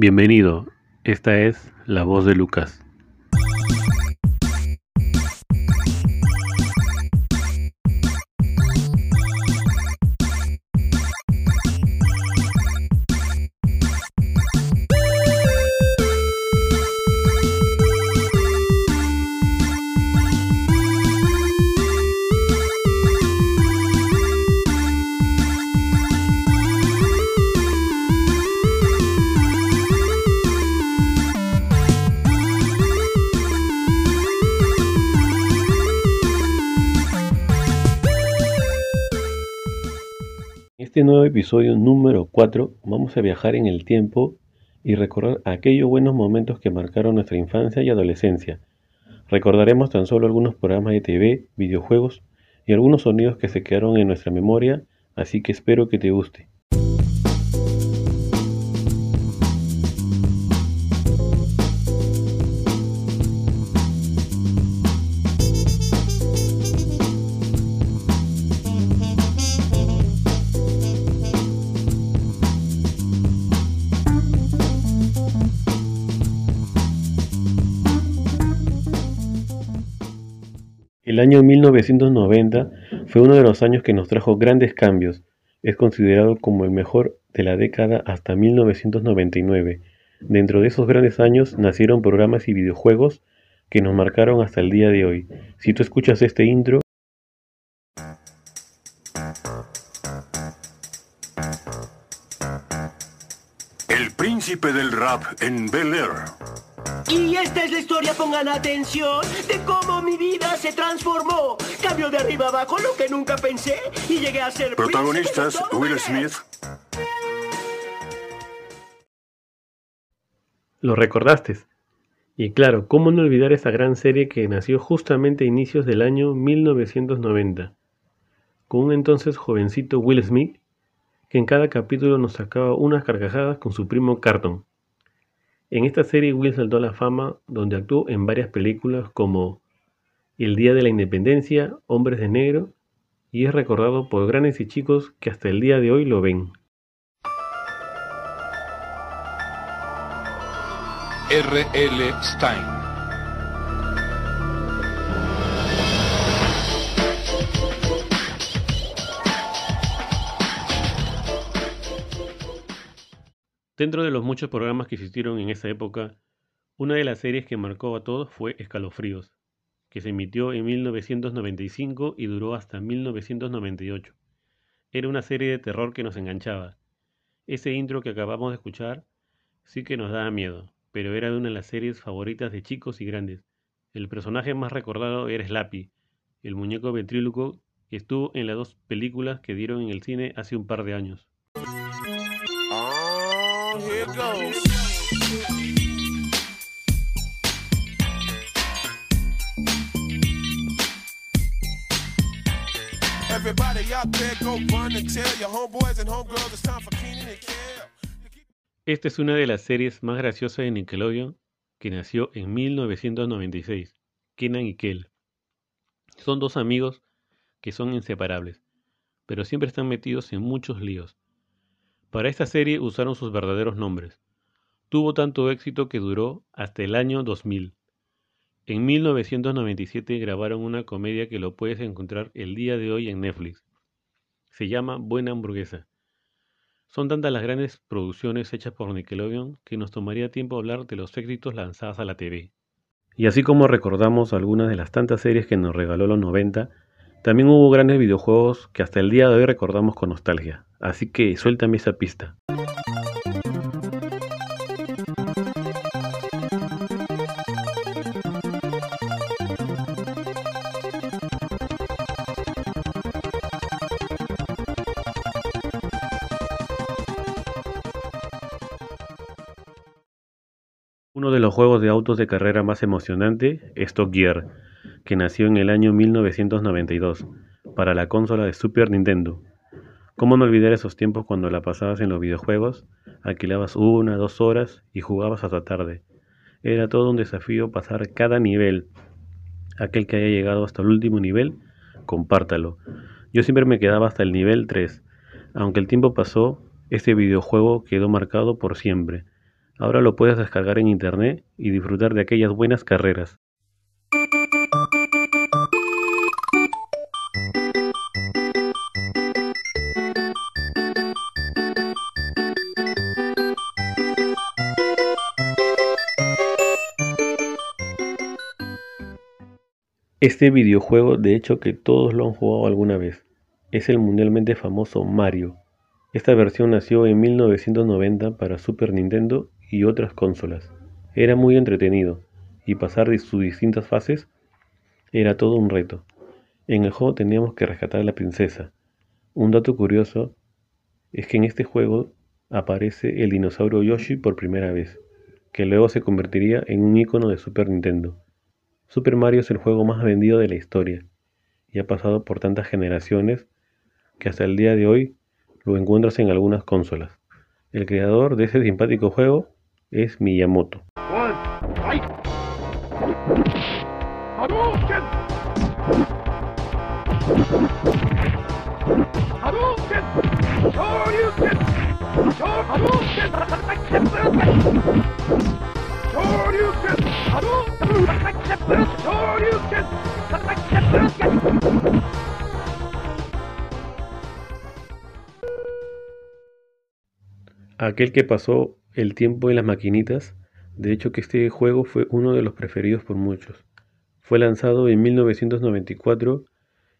Bienvenido, esta es La Voz de Lucas. Este nuevo episodio número 4 vamos a viajar en el tiempo y recordar aquellos buenos momentos que marcaron nuestra infancia y adolescencia. Recordaremos tan solo algunos programas de TV, videojuegos y algunos sonidos que se quedaron en nuestra memoria, así que espero que te guste. El año 1990 fue uno de los años que nos trajo grandes cambios. Es considerado como el mejor de la década hasta 1999. Dentro de esos grandes años nacieron programas y videojuegos que nos marcaron hasta el día de hoy. Si tú escuchas este intro, El príncipe del rap en Bel Air. Y esta es la historia, pongan atención, de cómo mi vida se transformó. Cambio de arriba abajo lo que nunca pensé y llegué a ser... Protagonistas Will. Smith, lo recordaste. Y claro, ¿cómo no olvidar esa gran serie que nació justamente a inicios del año 1990? Con un entonces jovencito Will Smith, que en cada capítulo nos sacaba unas carcajadas con su primo Carton. En esta serie Will saltó a la fama donde actuó en varias películas como El Día de la Independencia, Hombres de Negro, y es recordado por grandes y chicos que hasta el día de hoy lo ven. R.L. Stein. Dentro de los muchos programas que existieron en esa época, una de las series que marcó a todos fue Escalofríos, que se emitió en 1995 y duró hasta 1998. Era una serie de terror que nos enganchaba. Ese intro que acabamos de escuchar sí que nos daba miedo, pero era de una de las series favoritas de chicos y grandes. El personaje más recordado era Slappy, el muñeco ventríloco que estuvo en las dos películas que dieron en el cine hace un par de años. Esta es una de las series más graciosas de Nickelodeon que nació en 1996, Kenan y Kel. Son dos amigos que son inseparables, pero siempre están metidos en muchos líos. Para esta serie usaron sus verdaderos nombres. Tuvo tanto éxito que duró hasta el año 2000. En 1997 grabaron una comedia que lo puedes encontrar el día de hoy en Netflix. Se llama Buena Hamburguesa. Son tantas las grandes producciones hechas por Nickelodeon que nos tomaría tiempo hablar de los éxitos lanzados a la TV. Y así como recordamos algunas de las tantas series que nos regaló los 90, también hubo grandes videojuegos que hasta el día de hoy recordamos con nostalgia. Así que suéltame esa pista. Uno de los juegos de autos de carrera más emocionante es Top Gear, que nació en el año 1992 para la consola de Super Nintendo. ¿Cómo no olvidar esos tiempos cuando la pasabas en los videojuegos? Alquilabas una, dos horas y jugabas hasta tarde. Era todo un desafío pasar cada nivel. Aquel que haya llegado hasta el último nivel, compártalo. Yo siempre me quedaba hasta el nivel 3. Aunque el tiempo pasó, ese videojuego quedó marcado por siempre. Ahora lo puedes descargar en internet y disfrutar de aquellas buenas carreras. Este videojuego, de hecho que todos lo han jugado alguna vez, es el mundialmente famoso Mario. Esta versión nació en 1990 para Super Nintendo y otras consolas. Era muy entretenido y pasar de sus distintas fases era todo un reto. En el juego teníamos que rescatar a la princesa. Un dato curioso es que en este juego aparece el dinosaurio Yoshi por primera vez, que luego se convertiría en un icono de Super Nintendo. Super Mario es el juego más vendido de la historia y ha pasado por tantas generaciones que hasta el día de hoy lo encuentras en algunas consolas. El creador de ese simpático juego es Miyamoto. Aquel que pasó el tiempo en las maquinitas, de hecho que este juego fue uno de los preferidos por muchos. Fue lanzado en 1994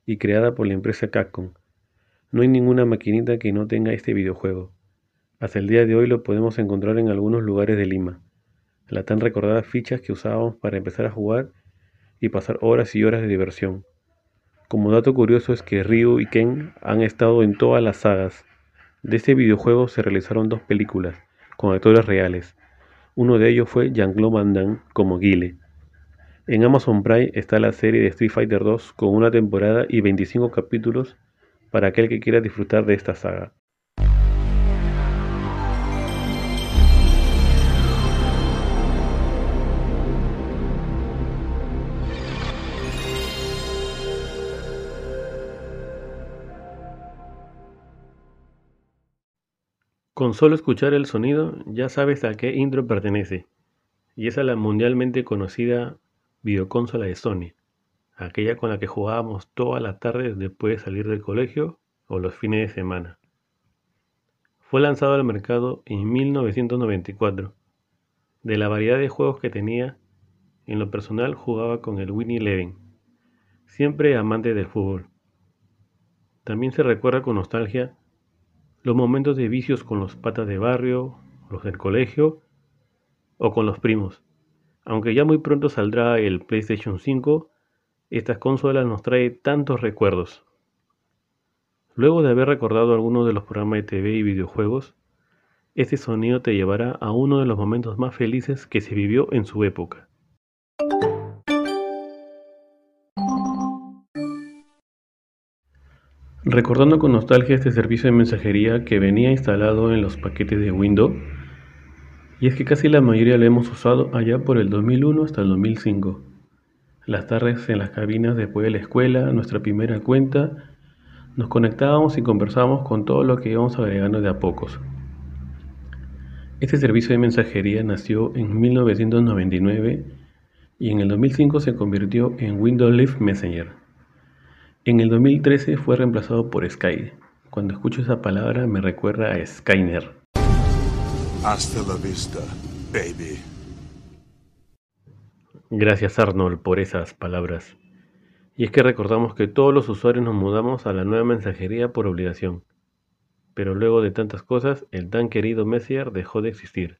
y creada por la empresa Capcom. No hay ninguna maquinita que no tenga este videojuego. Hasta el día de hoy lo podemos encontrar en algunos lugares de Lima. Las tan recordadas fichas que usábamos para empezar a jugar y pasar horas y horas de diversión. Como dato curioso es que Ryu y Ken han estado en todas las sagas. De este videojuego se realizaron dos películas, con actores reales. Uno de ellos fue Jean-Claude Van Damme como Guile. En Amazon Prime está la serie de Street Fighter 2 con una temporada y 25 capítulos para aquel que quiera disfrutar de esta saga. Con solo escuchar el sonido ya sabes a qué intro pertenece, y es a la mundialmente conocida videoconsola de Sony, aquella con la que jugábamos todas las tardes después de salir del colegio o los fines de semana. Fue lanzado al mercado en 1994. De la variedad de juegos que tenía, en lo personal jugaba con el Winnie Eleven, siempre amante del fútbol. También se recuerda con nostalgia los momentos de vicios con los patas de barrio, los del colegio o con los primos. Aunque ya muy pronto saldrá el PlayStation 5, estas consolas nos trae tantos recuerdos. Luego de haber recordado algunos de los programas de TV y videojuegos, este sonido te llevará a uno de los momentos más felices que se vivió en su época. Recordando con nostalgia este servicio de mensajería que venía instalado en los paquetes de Windows, y es que casi la mayoría lo hemos usado allá por el 2001 hasta el 2005. Las tardes en las cabinas después de la escuela, nuestra primera cuenta, nos conectábamos y conversábamos con todo lo que íbamos agregando de a pocos. Este servicio de mensajería nació en 1999 y en el 2005 se convirtió en Windows Live Messenger. En el 2013 fue reemplazado por Sky. Cuando escucho esa palabra me recuerda a Skyner. Hasta la vista, baby. Gracias Arnold por esas palabras. Y es que recordamos que todos los usuarios nos mudamos a la nueva mensajería por obligación. Pero luego de tantas cosas, el tan querido Messenger dejó de existir.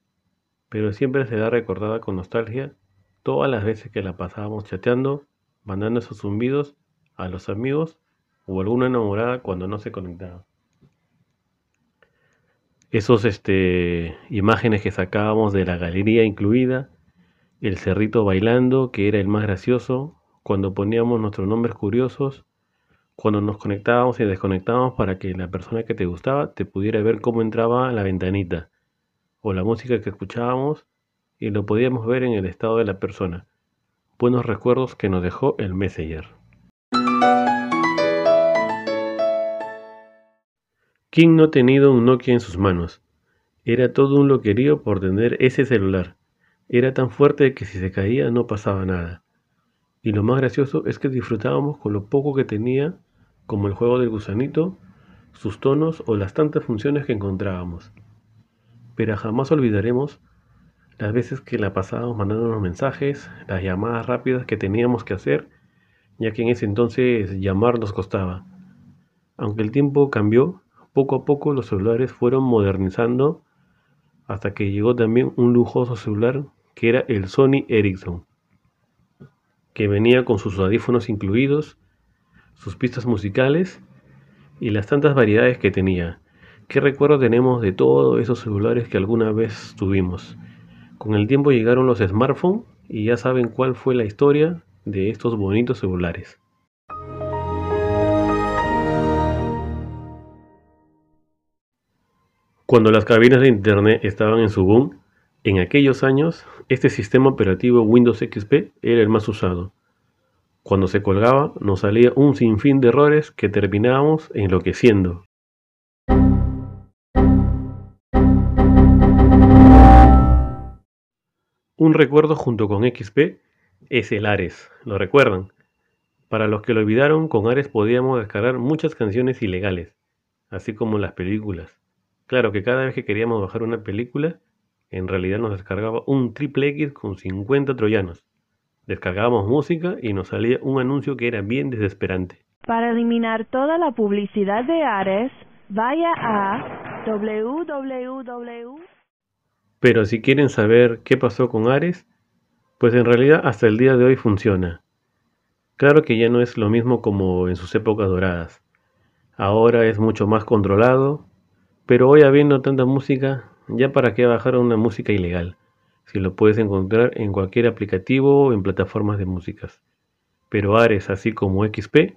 Pero siempre se da recordada con nostalgia todas las veces que la pasábamos chateando, mandando esos zumbidos a los amigos o alguna enamorada cuando no se conectaba. Esos este, imágenes que sacábamos de la galería incluida, el cerrito bailando, que era el más gracioso, cuando poníamos nuestros nombres curiosos, cuando nos conectábamos y desconectábamos para que la persona que te gustaba te pudiera ver cómo entraba la ventanita, o la música que escuchábamos y lo podíamos ver en el estado de la persona. Buenos recuerdos que nos dejó el Messenger. ¿Quién no ha tenido un Nokia en sus manos? Era todo un loquerío por tener ese celular. Era tan fuerte que si se caía no pasaba nada. Y lo más gracioso es que disfrutábamos con lo poco que tenía, como el juego del gusanito, sus tonos o las tantas funciones que encontrábamos. Pero jamás olvidaremos las veces que la pasábamos mandándonos mensajes, las llamadas rápidas que teníamos que hacer, ya que en ese entonces llamar nos costaba. Aunque el tiempo cambió, poco a poco los celulares fueron modernizando hasta que llegó también un lujoso celular que era el Sony Ericsson, que venía con sus audífonos incluidos, sus pistas musicales y las tantas variedades que tenía. ¿Qué recuerdo tenemos de todos esos celulares que alguna vez tuvimos? Con el tiempo llegaron los smartphones y ya saben cuál fue la historia de estos bonitos celulares. Cuando las cabinas de Internet estaban en su boom, en aquellos años, este sistema operativo Windows XP era el más usado. Cuando se colgaba, nos salía un sinfín de errores que terminábamos enloqueciendo. Un recuerdo junto con XP es el Ares, ¿lo recuerdan? Para los que lo olvidaron, con Ares podíamos descargar muchas canciones ilegales, así como las películas. Claro que cada vez que queríamos bajar una película, en realidad nos descargaba un triple X con 50 troyanos. Descargábamos música y nos salía un anuncio que era bien desesperante. Para eliminar toda la publicidad de Ares, vaya a www. Pero si quieren saber qué pasó con Ares, pues en realidad hasta el día de hoy funciona. Claro que ya no es lo mismo como en sus épocas doradas. Ahora es mucho más controlado, pero hoy habiendo tanta música, ya para qué bajar una música ilegal, si lo puedes encontrar en cualquier aplicativo o en plataformas de músicas. Pero Ares, así como XP,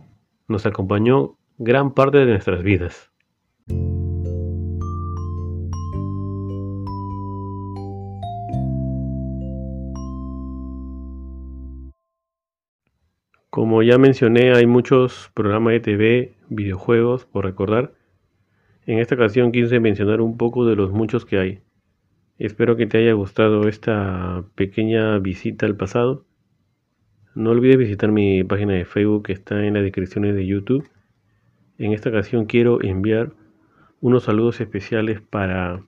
nos acompañó gran parte de nuestras vidas. Como ya mencioné, hay muchos programas de TV, videojuegos por recordar. En esta ocasión quise mencionar un poco de los muchos que hay. Espero que te haya gustado esta pequeña visita al pasado. No olvides visitar mi página de Facebook que está en las descripciones de YouTube. En esta ocasión quiero enviar unos saludos especiales para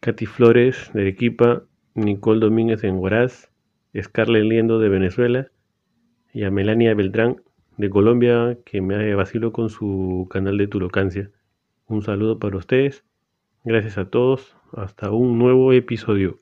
Katy Flores de Arequipa, Nicole Domínguez en Huaraz, Scarlett Liendo de Venezuela, y a Melania Beltrán de Colombia que me vacilo con su canal de Turocancia. Un saludo para ustedes. Gracias a todos. Hasta un nuevo episodio.